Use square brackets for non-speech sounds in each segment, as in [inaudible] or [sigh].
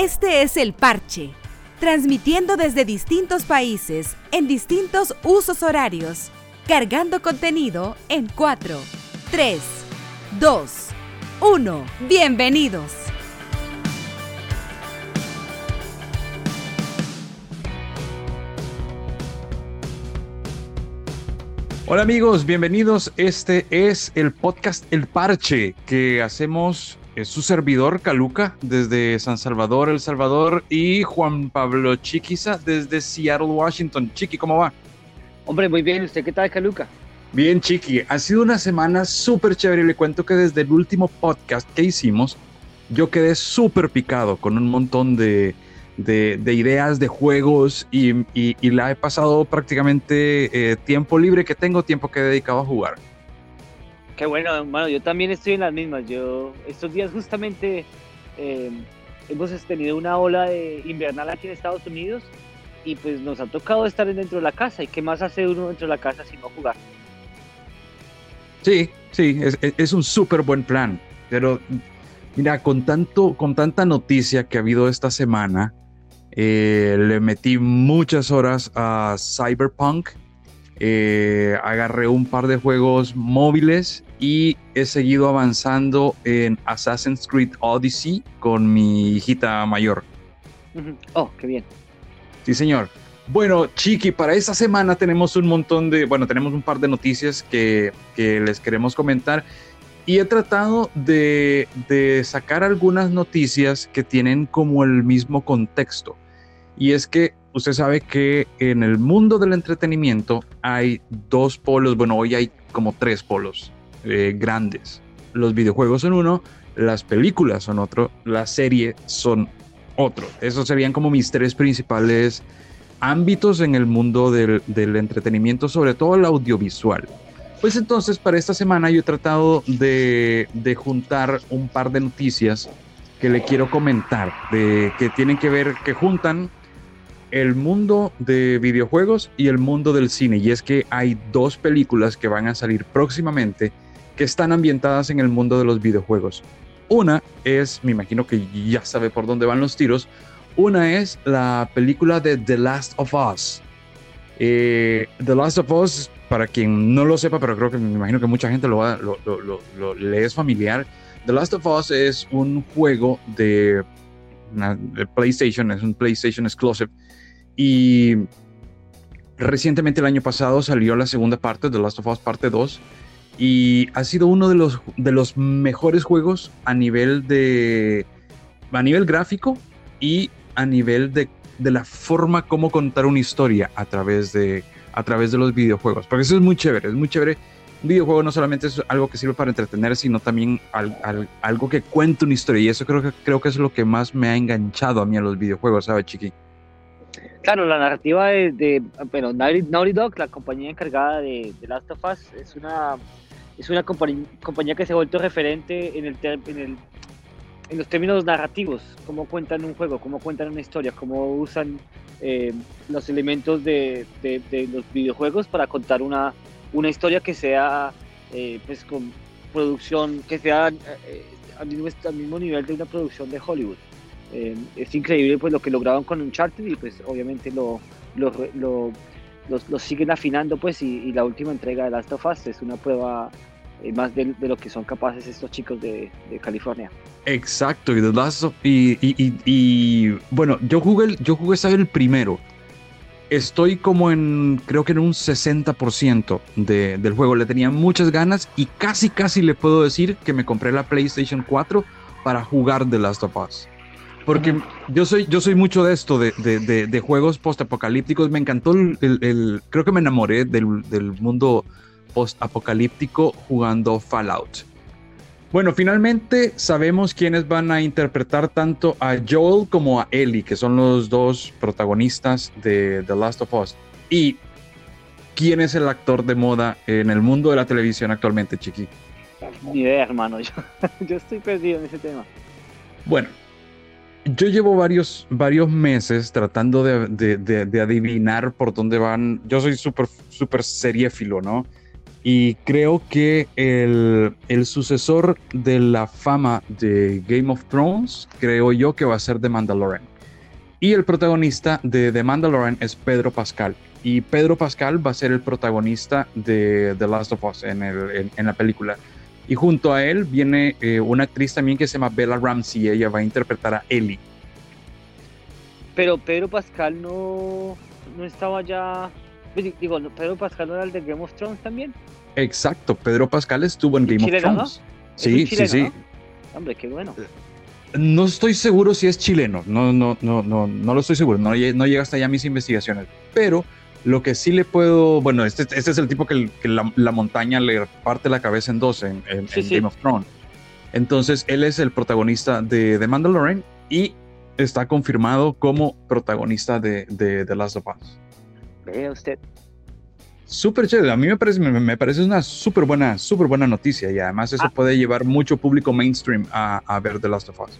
Este es el parche, transmitiendo desde distintos países, en distintos usos horarios, cargando contenido en 4, 3, 2, 1. Bienvenidos. Hola amigos, bienvenidos. Este es el podcast El Parche que hacemos es su servidor Caluca desde San Salvador, El Salvador y Juan Pablo Chiquiza desde Seattle, Washington. Chiqui, ¿cómo va? Hombre, muy bien. ¿Usted qué tal, Caluca? Bien, Chiqui. Ha sido una semana súper chévere. Le cuento que desde el último podcast que hicimos, yo quedé súper picado con un montón de, de, ideas, de juegos y, y, la he pasado prácticamente eh, tiempo libre que tengo, tiempo que he dedicado a jugar. Qué bueno, hermano, yo también estoy en las mismas. Yo estos días justamente eh, hemos tenido una ola de invernal aquí en Estados Unidos y pues nos ha tocado estar dentro de la casa. ¿Y qué más hace uno dentro de la casa si no jugar? Sí, sí, es, es un súper buen plan. Pero mira, con, tanto, con tanta noticia que ha habido esta semana, eh, le metí muchas horas a Cyberpunk. Eh, agarré un par de juegos móviles y he seguido avanzando en Assassin's Creed Odyssey con mi hijita mayor. Oh, qué bien. Sí, señor. Bueno, Chiqui, para esta semana tenemos un montón de, bueno, tenemos un par de noticias que, que les queremos comentar y he tratado de, de sacar algunas noticias que tienen como el mismo contexto. Y es que usted sabe que en el mundo del entretenimiento hay dos polos, bueno, hoy hay como tres polos eh, grandes. Los videojuegos son uno, las películas son otro, la serie son otro. Esos serían como mis tres principales ámbitos en el mundo del, del entretenimiento, sobre todo el audiovisual. Pues entonces para esta semana yo he tratado de, de juntar un par de noticias que le quiero comentar, de, que tienen que ver, que juntan el mundo de videojuegos y el mundo del cine. Y es que hay dos películas que van a salir próximamente que están ambientadas en el mundo de los videojuegos. Una es, me imagino que ya sabe por dónde van los tiros, una es la película de The Last of Us. Eh, The Last of Us, para quien no lo sepa, pero creo que me imagino que mucha gente lo, le es familiar, The Last of Us es un juego de, de PlayStation, es un PlayStation exclusive y recientemente el año pasado salió la segunda parte de Last of Us Parte 2 y ha sido uno de los, de los mejores juegos a nivel de a nivel gráfico y a nivel de, de la forma como contar una historia a través de a través de los videojuegos. Porque eso es muy chévere es muy chévere. Un videojuego no solamente es algo que sirve para entretener sino también algo que cuenta una historia. Y eso creo que creo que es lo que más me ha enganchado a mí a los videojuegos sabes chiqui Claro, la narrativa de, de bueno, Naughty, Dog, la compañía encargada de, Last of Us, es una, es una compañía, que se ha vuelto referente en, el, en, el, en los términos narrativos, cómo cuentan un juego, cómo cuentan una historia, cómo usan eh, los elementos de, los videojuegos para contar una, una historia que sea eh, pues con producción, que sea eh, al mismo nivel de una producción de Hollywood. Eh, es increíble pues lo que lograron con Uncharted y pues obviamente lo, lo, lo, siguen afinando pues y, la última entrega de Last of Us es una prueba eh, más de, de, lo que son capaces estos chicos de, de California. Exacto, y, Last of, y, y, y, bueno, yo jugué, yo jugué el primero. Estoy como en, creo que en un 60% de, del juego. Le tenía muchas ganas y casi, casi le puedo decir que me compré la PlayStation 4 para jugar The Last of Us. Porque yo soy, yo soy mucho de esto, de, de, de, juegos post-apocalípticos. Me encantó el, el, Creo que me enamoré del, del mundo post-apocalíptico jugando Fallout. Bueno, finalmente sabemos quiénes van a interpretar tanto a Joel como a Ellie, que son los dos protagonistas de The Last of Us. Y quién es el actor de moda en el mundo de la televisión actualmente, Chiqui. Ni idea, hermano. [laughs] Yo, yo estoy perdido en ese tema. Bueno, yo llevo varios, varios meses tratando de, de, adivinar por dónde van. Yo soy súper, súper seriéfilo, ¿no? Y creo que el, el, sucesor de la fama de Game of Thrones, creo yo que va a ser The Mandalorian. Y el protagonista de The Mandalorian es Pedro Pascal. Y Pedro Pascal va a ser el protagonista de The Last of Us en, el, en, la película. Y junto a él viene eh, una actriz también que se llama Bella Ramsey. Ella va a interpretar a Ellie. Pero Pedro Pascal no, no estaba ya. Pues, digo, Pedro Pascal no era el de Game of Thrones también. Exacto, Pedro Pascal estuvo en Game of Thrones. Sí, sí, sí. Hombre, qué bueno. No estoy seguro si es chileno, no, no, no, no, no lo estoy seguro, no, no llega hasta allá mis investigaciones, pero lo que sí le puedo, bueno, este, este es el tipo que, la, montaña le parte la cabeza en dos en, Game of Thrones. Entonces, él es el protagonista de The Mandalorian y está confirmado como protagonista de, de The Last of Us. Vea usted. Súper chévere, a mí me parece, me, parece una súper buena, súper buena noticia y además eso ah. puede llevar mucho público mainstream a, a, ver The Last of Us.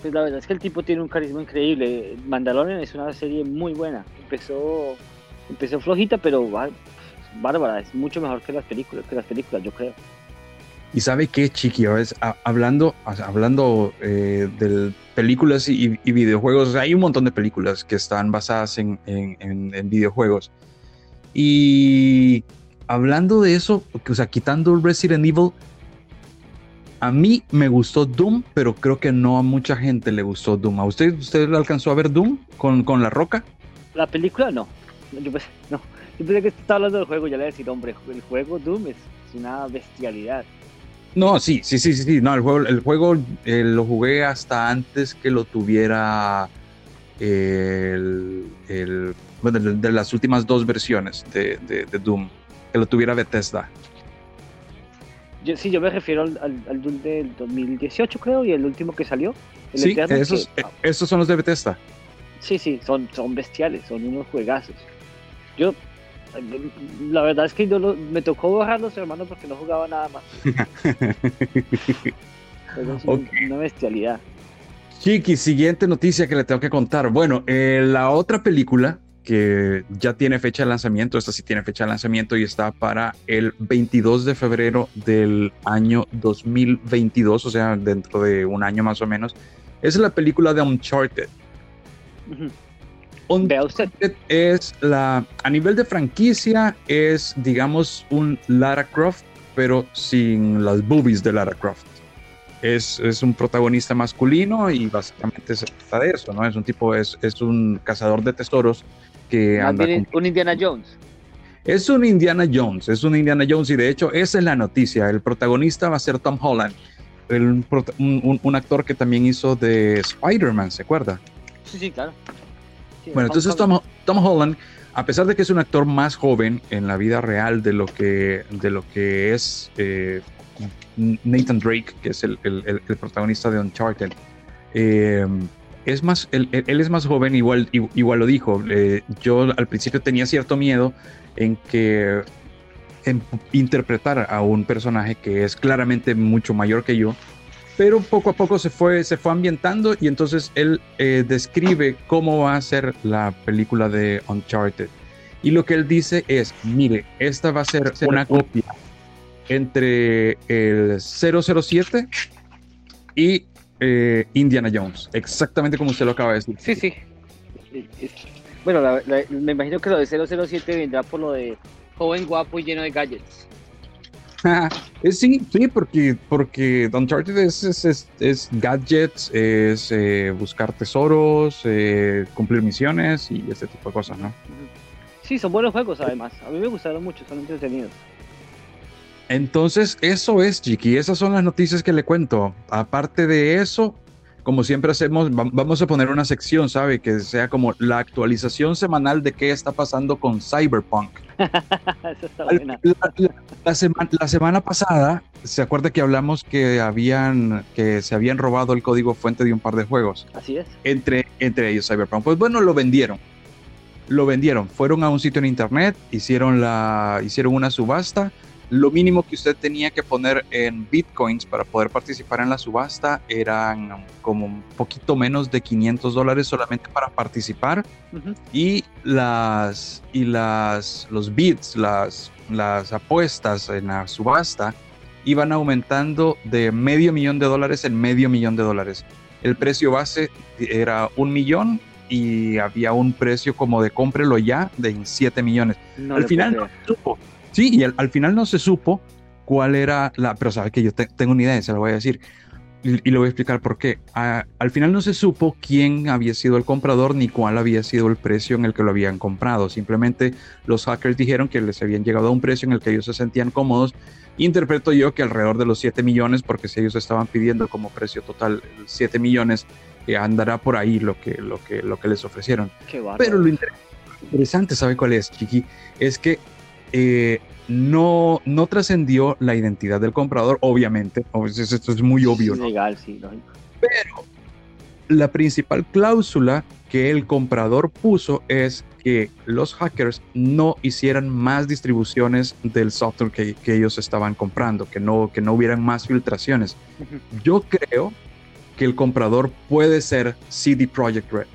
Pues la verdad es que el tipo tiene un carisma increíble. Mandalorian es una serie muy buena. Empezó, empezó flojita, pero bárbara, es mucho mejor que las películas, que las películas, yo creo. Y sabe qué, Chiqui, hablando, hablando eh, de películas y, videojuegos, hay un montón de películas que están basadas en, en videojuegos. Y hablando de eso, o sea, quitando Resident Evil, a mí me gustó Doom, pero creo que no a mucha gente le gustó Doom. ¿A usted, usted alcanzó a ver Doom con, con La Roca? La película no. Yo pensé, no. Yo pensé que estaba hablando del juego, ya le voy a decir, hombre, el juego Doom es, una bestialidad. No, sí, sí, sí, sí, No, el juego, el juego eh, lo jugué hasta antes que lo tuviera el, el de, las últimas dos versiones de, Doom, que lo tuviera Bethesda. Yo, sí, yo me refiero al, Doom del 2018, creo, y el último que salió. sí, esos, esos son los de Bethesda. Sí, sí, son, son bestiales, son unos juegazos. Yo, la verdad es que yo me tocó borrarlos, hermano, porque no jugaba nada más. [laughs] es una bestialidad. Chiqui, siguiente noticia que le tengo que contar. Bueno, eh, la otra película que ya tiene fecha de lanzamiento, esta sí tiene fecha de lanzamiento y está para el 22 de febrero del año 2022, o sea, dentro de un año más o menos, es la película de Uncharted. Uncharted es la, a nivel de franquicia, es digamos un Lara Croft, pero sin las boobies de Lara Croft. Es, es, un protagonista masculino y básicamente se trata de eso, ¿no? Es un tipo, es, es un cazador de tesoros que un Indiana Jones. Es un Indiana Jones, es un Indiana Jones y de hecho esa es la noticia. El protagonista va a ser Tom Holland, un, actor que también hizo de Spider-Man, ¿se acuerda? Sí, sí, claro. Bueno, entonces Tom, Holland, a pesar de que es un actor más joven en la vida real de lo que, de lo que es eh, Nathan Drake, que es el, protagonista de Uncharted, eh, es más, él, es más joven, igual, igual lo dijo. Eh, yo al principio tenía cierto miedo en que en interpretar a un personaje que es claramente mucho mayor que yo, pero poco a poco se fue, se fue ambientando y entonces él eh, describe cómo va a ser la película de Uncharted. Y lo que él dice es, mire, esta va a ser una copia entre el 007 y eh, Indiana Jones, exactamente como usted lo acaba de decir. Sí, sí. Bueno, me imagino que lo de 007 vendrá por lo de joven, guapo y lleno de gadgets. [laughs] sí, sí, porque, porque Uncharted es, es, es, gadgets, es eh, buscar tesoros, eh, cumplir misiones y este tipo de cosas, ¿no? Sí, son buenos juegos además. A mí me gustaron mucho, son entretenidos. Entonces, eso es, Chiqui. Esas son las noticias que le cuento. Aparte de eso, como siempre hacemos, vamos a poner una sección, ¿sabe? Que sea como la actualización semanal de qué está pasando con Cyberpunk. [laughs] Eso está buena. La, semana, pasada, ¿se acuerda que hablamos que habían que se habían robado el código fuente de un par de juegos? Así es. Entre, entre ellos Cyberpunk. Pues bueno, lo vendieron. Lo vendieron. Fueron a un sitio en internet, hicieron la hicieron una subasta lo mínimo que usted tenía que poner en bitcoins para poder participar en la subasta eran como un poquito menos de 500 dólares solamente para participar y las y las los bits, las las apuestas en la subasta iban aumentando de medio millón de dólares en medio millón de dólares. El precio base era un millón y había un precio como de cómprelo ya de 7 millones. al final no supo. Sí, y al, final no se supo cuál era la. Pero sabe que yo tengo una idea, se lo voy a decir. Y, le voy a explicar por qué. al final no se supo quién había sido el comprador ni cuál había sido el precio en el que lo habían comprado. Simplemente los hackers dijeron que les habían llegado a un precio en el que ellos se sentían cómodos. Interpreto yo que alrededor de los 7 millones, porque si ellos estaban pidiendo como precio total 7 millones, andará por ahí lo que, lo que, lo que les ofrecieron. Pero lo interesante, ¿sabe cuál es, Chiqui? Es que eh, no, no trascendió la identidad del comprador, obviamente. Esto es muy obvio. legal, sí, Pero la principal cláusula que el comprador puso es que los hackers no hicieran más distribuciones del software que, que ellos estaban comprando, que no, que no hubieran más filtraciones. Yo creo que el comprador puede ser CD Projekt Red.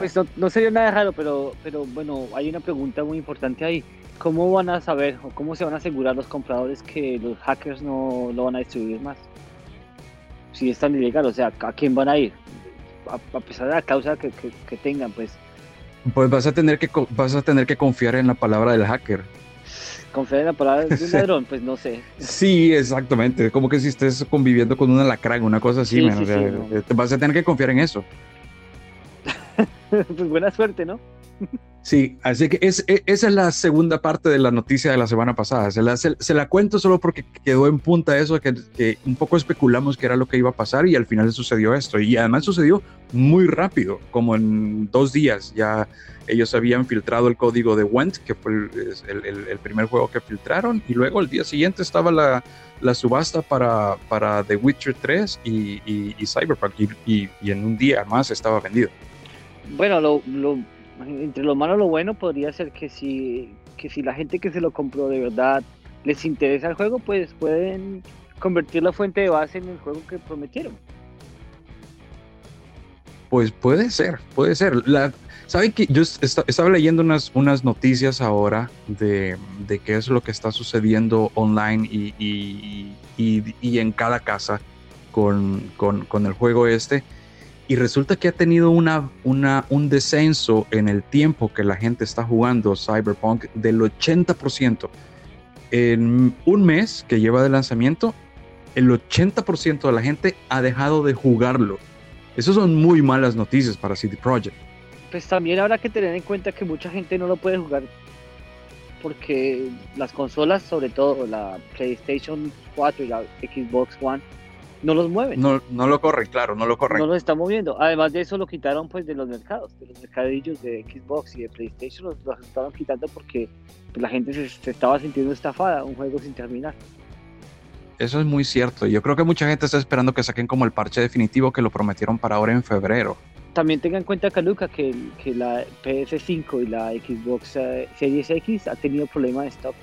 Pues no, sería nada raro, pero, pero bueno, hay una pregunta muy importante ahí. ¿Cómo van a saber o cómo se van a asegurar los compradores que los hackers no lo van a distribuir más? Si es tan ilegal, o sea, ¿a quién van a ir? A, pesar de la causa que, que, tengan, pues. Pues vas a tener que vas a tener que confiar en la palabra del hacker confiar en la palabra de un [laughs] ladrón, pues no sé. Sí, exactamente. Como que si estés conviviendo con una alacrán, una cosa así, eh, vas a tener que confiar en eso. [laughs] pues buena suerte, ¿no? Sí, así que es, e, esa es la segunda parte de la noticia de la semana pasada. Se la, se, la cuento solo porque quedó en punta eso, que, que, un poco especulamos que era lo que iba a pasar y al final sucedió esto. Y además sucedió muy rápido, como en dos días ya ellos habían filtrado el código de Went, que fue el, el, primer juego que filtraron, y luego el día siguiente estaba la, la subasta para, para The Witcher 3 y, y, Cyberpunk, y, y, en un día más estaba vendido. Bueno, lo, lo entre lo malo y lo bueno podría ser que si, que si la gente que se lo compró de verdad les interesa el juego, pues pueden convertir la fuente de base en el juego que prometieron. Pues puede ser, puede ser. La, ¿Sabe que yo estaba leyendo unas, unas noticias ahora de, de, qué es lo que está sucediendo online y, y, y, y en cada casa con, con, con el juego este? Y resulta que ha tenido una, una, un descenso en el tiempo que la gente está jugando Cyberpunk del 80%. En un mes que lleva de lanzamiento, el 80% de la gente ha dejado de jugarlo. Esas son muy malas noticias para CD Projekt. Pues también habrá que tener en cuenta que mucha gente no lo puede jugar porque las consolas, sobre todo la PlayStation 4 y la Xbox One, no los mueven. No, no lo corren, claro, no lo corren. No los está moviendo. Además de eso lo quitaron pues de los mercados, de los mercadillos de Xbox y de PlayStation, los, los estaban quitando porque pues, la gente se, estaba sintiendo estafada, un juego sin terminar. Eso es muy cierto. Yo creo que mucha gente está esperando que saquen como el parche definitivo que lo prometieron para ahora en febrero. También tengan en cuenta, Caluca, que, que la PS5 y la Xbox eh, Series X ha tenido problemas de stock.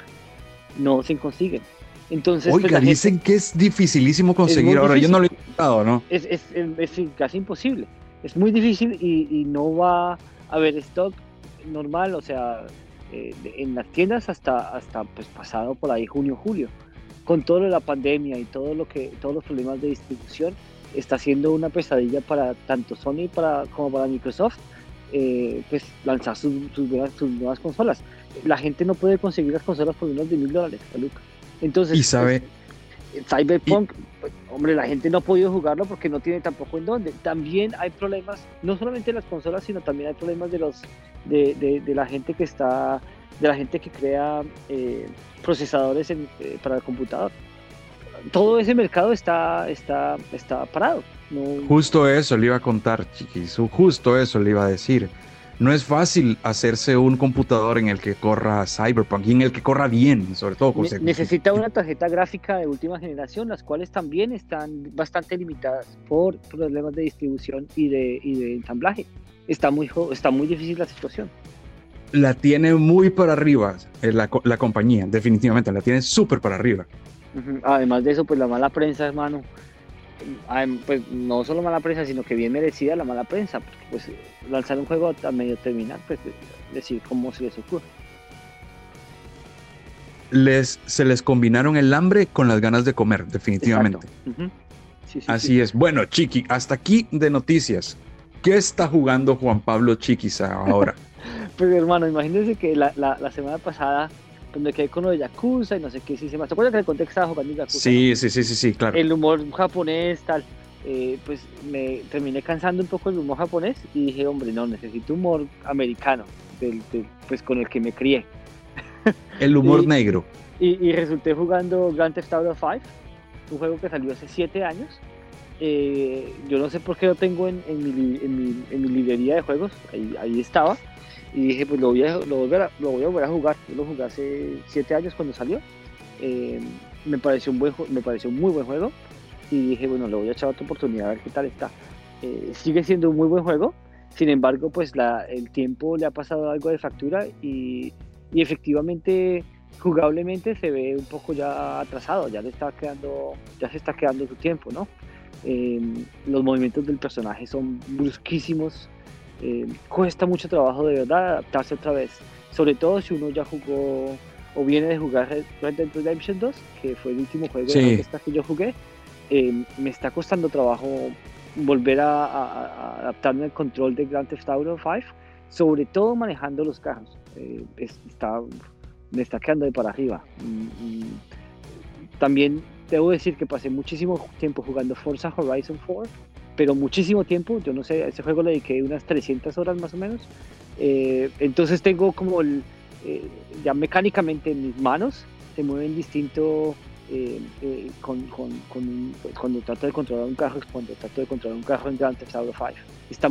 No se consiguen. Entonces, pues, Oiga, dicen que es dificilísimo conseguir. Ahora, yo no lo he intentado, ¿no? Es, es, es, casi imposible. Es muy difícil y, no va a haber stock normal, o sea, eh, en las tiendas hasta, hasta pues, pasado por ahí junio, julio. Con todo lo de la pandemia y todo lo que, todos los problemas de distribución, está siendo una pesadilla para tanto Sony para, como para Microsoft, eh, pues lanzar sus, sus, nuevas, consolas. La gente no puede conseguir las consolas por menos de mil dólares, Luca. Entonces, y sabe, pues, Cyberpunk, pues, hombre, la gente no ha podido jugarlo porque no tiene tampoco en dónde. También hay problemas, no solamente en las consolas, sino también hay problemas de los de, de, la gente que está, de la gente que crea eh, procesadores eh, para el computador. Todo ese mercado está, está, está parado. Justo eso le iba a contar, chiquis. Justo eso le iba a decir no es fácil hacerse un computador en el que corra Cyberpunk y en el que corra bien, sobre todo. Con necesita una tarjeta gráfica de última generación, las cuales también están bastante limitadas por problemas de distribución y de, y de ensamblaje. Está muy, está muy difícil la situación. la tiene muy para arriba eh, la, la compañía, definitivamente, la tiene súper para arriba. Además de eso, pues la mala prensa, hermano, pues no solo mala prensa, sino que bien merecida la mala prensa, porque pues lanzar un juego a medio terminar, pues decir cómo se les ocurre. Les, se les combinaron el hambre con las ganas de comer, definitivamente. Así es. Bueno, Chiqui, hasta aquí de noticias. ¿Qué está jugando Juan Pablo Chiquisa ahora? [laughs] pues hermano, imagínense que la, la, semana pasada cuando quedé con lo de Yakuza y no sé qué, si se me acuerda que en el contexto estaba jugando Yakuza. Sí, sí, sí, sí, sí, claro. El humor japonés, tal. Eh, pues me terminé cansando un poco el humor japonés y dije, hombre, no, necesito humor americano, del, pues con el que me crié. [laughs] El humor negro. Y, y, resulté jugando Grand Theft Auto 5, un juego que salió hace 7 años eh, yo no sé por qué lo tengo en, en, mi, en, mi, librería de juegos, ahí, ahí, estaba. Y dije, pues lo voy, a, lo, volver a, lo voy a volver a jugar. Yo lo jugué hace 7 años cuando salió. Eh, me, pareció un buen, me pareció un muy buen juego. Y dije, bueno, le voy a echar otra oportunidad a ver qué tal está. Eh, sigue siendo un muy buen juego. Sin embargo, pues la, el tiempo le ha pasado algo de factura y, y efectivamente jugablemente se ve un poco ya atrasado, ya le está quedando, ya se está quedando su tiempo, ¿no? Eh, los movimientos del personaje son brusquísimos. Eh, cuesta mucho trabajo de verdad adaptarse otra vez. Sobre todo si uno ya jugó o viene de jugar Red Dead Redemption 2, que fue el último juego de que yo jugué. Eh, me está costando trabajo volver a, adaptarme al control de Grand Theft Auto 5, sobre todo manejando los carros. está, me está quedando de para arriba. Mm, mm. también debo decir que pasé muchísimo tiempo jugando Forza Horizon 4, pero muchísimo tiempo, yo no sé, a ese juego le dediqué unas 300 horas más o menos. Eh, entonces tengo como el, eh, ya mecánicamente en mis manos se mueven distinto eh, con, con, con, cuando trato de controlar un carro cuando trato de controlar un carro en Grand Theft Auto 5. Está,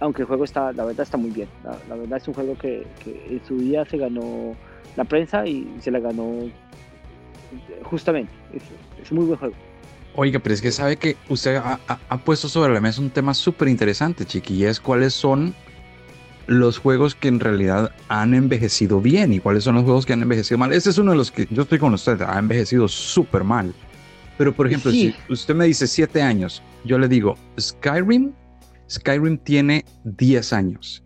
aunque el juego está, la verdad está muy bien. La, verdad es un juego que, en su día se ganó la prensa y se la ganó justamente, es, un muy buen juego. Oiga, pero es que sabe que usted ha, puesto sobre la mesa un tema súper interesante, Chiqui, es cuáles son los juegos que en realidad han envejecido bien y cuáles son los juegos que han envejecido mal. Este es uno de los que yo estoy con usted, ha envejecido súper mal. Pero por ejemplo, si usted me dice 7 años, yo le digo, Skyrim, Skyrim tiene 10 años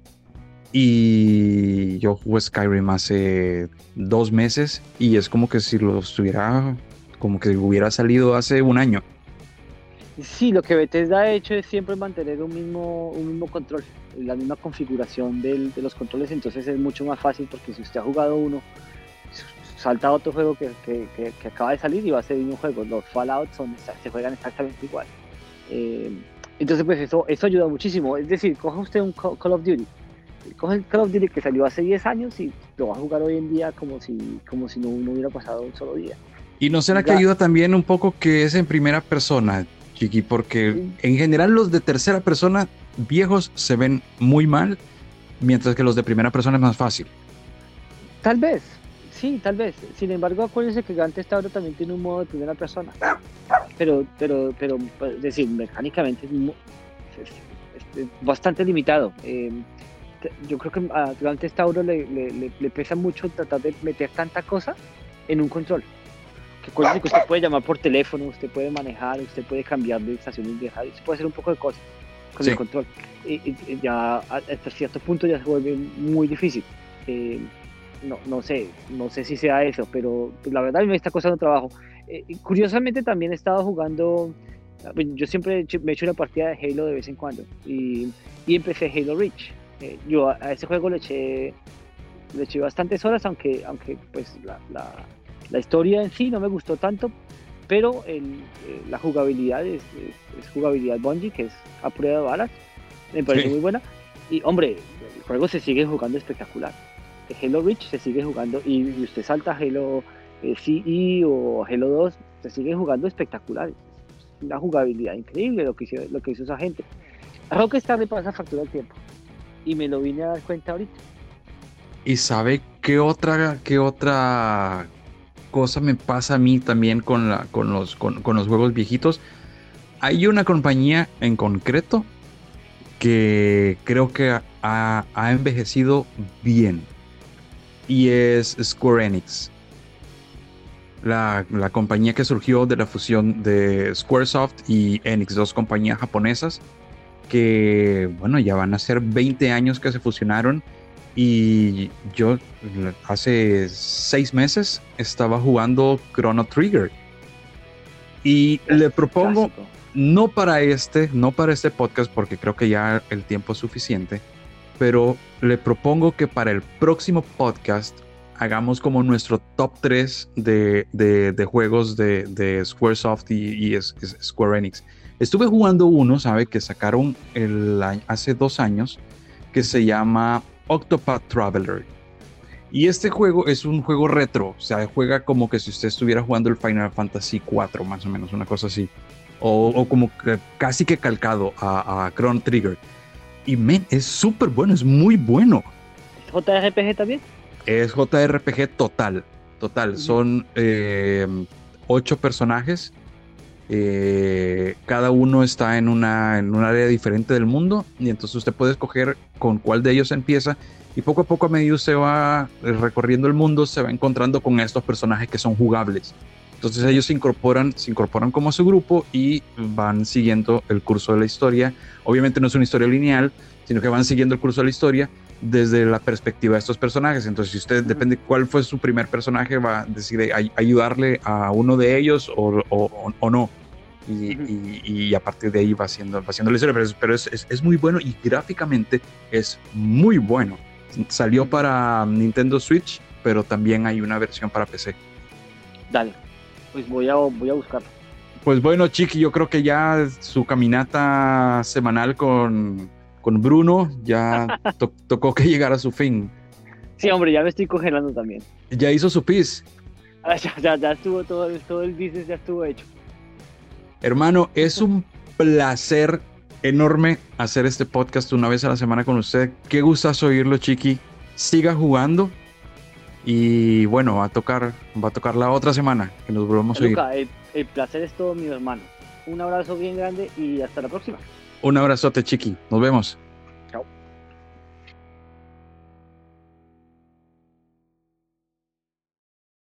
y yo jugué Skyrim hace dos meses y es como que si lo estuviera, como que hubiera salido hace un año. Sí, lo que Bethesda ha hecho es siempre mantener un mismo, un mismo control, la misma configuración del, de los controles, entonces es mucho más fácil porque si usted ha jugado uno, salta otro juego que, acaba de salir y va a ser un juego. Los Fallout se juegan exactamente igual. Eh, entonces, pues eso, eso ayuda muchísimo. Es decir, coja usted un Call of Duty coge el Call of Duty que salió hace 10 años y lo va a jugar hoy en día como si, como si no, hubiera pasado un solo día. ¿Y no será que ayuda también un poco que es en primera persona, Chiqui? Porque en general los de tercera persona viejos se ven muy mal, mientras que los de primera persona es más fácil. Tal vez, sí, tal vez. Sin embargo, acuérdense que Grand Theft Auto también tiene un modo de primera persona. Pero, pero, pero, es decir, mecánicamente es, bastante limitado. Eh, yo creo que a Grand Theft le, le, pesa mucho tratar de meter tanta cosa en un control. Cosas que usted puede llamar por teléfono, usted puede manejar, usted puede cambiar de estaciones de radio, usted puede hacer un poco de cosas con el control. Y, ya hasta cierto punto ya se vuelve muy difícil. Eh, no, no sé, no sé si sea eso, pero pues, la verdad me está costando trabajo. Eh, curiosamente también he estado jugando, yo siempre me he hecho una partida de Halo de vez en cuando y, y empecé Halo Reach eh, yo a, ese juego le eché, le eché bastantes horas, aunque, aunque pues la, la, historia en sí no me gustó tanto, pero el, eh, la jugabilidad es, jugabilidad Bungie, que es a prueba de balas, me parece muy buena. Y hombre, el juego se sigue jugando espectacular. Halo Reach se sigue jugando y, usted salta Halo eh, CE o Halo 2, se sigue jugando espectacular. Es una jugabilidad increíble lo que hizo, lo que hizo esa gente. Rockstar le pasa factura al tiempo y me lo vine a dar cuenta ahorita. ¿Y sabe qué otra, qué otra cosa me pasa a mí también con, la, con, los, con, los juegos viejitos? Hay una compañía en concreto que creo que ha, ha envejecido bien. Y es Square Enix. La, la, compañía que surgió de la fusión de Squaresoft y Enix, dos compañías japonesas que, bueno, ya van a ser 20 años que se fusionaron y yo hace seis meses estaba jugando Chrono Trigger. Y le propongo, no para este, no para este podcast, porque creo que ya el tiempo es suficiente, pero le propongo que para el próximo podcast hagamos como nuestro top 3 de, de, juegos de, de Squaresoft y, y, Square Enix. Estuve jugando uno, ¿sabe? Que sacaron el, hace dos años, que se llama Octopath Traveler. Y este juego es un juego retro, o sea, juega como que si usted estuviera jugando el Final Fantasy 4, más o menos, una cosa así. O, como que casi que calcado a, a Chrono Trigger. Y men, es súper bueno, es muy bueno. ¿Es JRPG también? Es JRPG total, total. Son eh, ocho personajes. Eh, cada uno está en, una, en un área diferente del mundo y entonces usted puede escoger con cuál de ellos empieza y poco a poco a medida usted va recorriendo el mundo se va encontrando con estos personajes que son jugables. Entonces ellos se incorporan, se incorporan como su grupo y van siguiendo el curso de la historia. Obviamente no es una historia lineal, sino que van siguiendo el curso de la historia desde la perspectiva de estos personajes. Entonces, si usted depende cuál fue su primer personaje, va a decidir ayudarle a uno de ellos o, o, no. Y, y, a partir de ahí va haciendo, va haciendo la historia. Pero, pero es, es, es, muy bueno y gráficamente es muy bueno. Salió para Nintendo Switch, pero también hay una versión para PC. Dale pues voy a, voy a buscarlo. Pues bueno, Chiqui, yo creo que ya su caminata semanal con, con Bruno ya [laughs] tocó que llegara a su fin. Sí, hombre, ya me estoy congelando también. ¿Ya hizo su pis? [laughs] Ah, ya, ya, estuvo todo, todo el business, ya estuvo hecho. Hermano, es un placer enorme hacer este podcast una vez a la semana con usted. Qué gustas oírlo, Chiqui. Siga jugando y bueno, va a tocar, va a tocar la otra semana que nos volvemos a ir. El, el, placer es todo, mi hermano. Un abrazo bien grande y hasta la próxima. Un abrazote, chiqui. Nos vemos.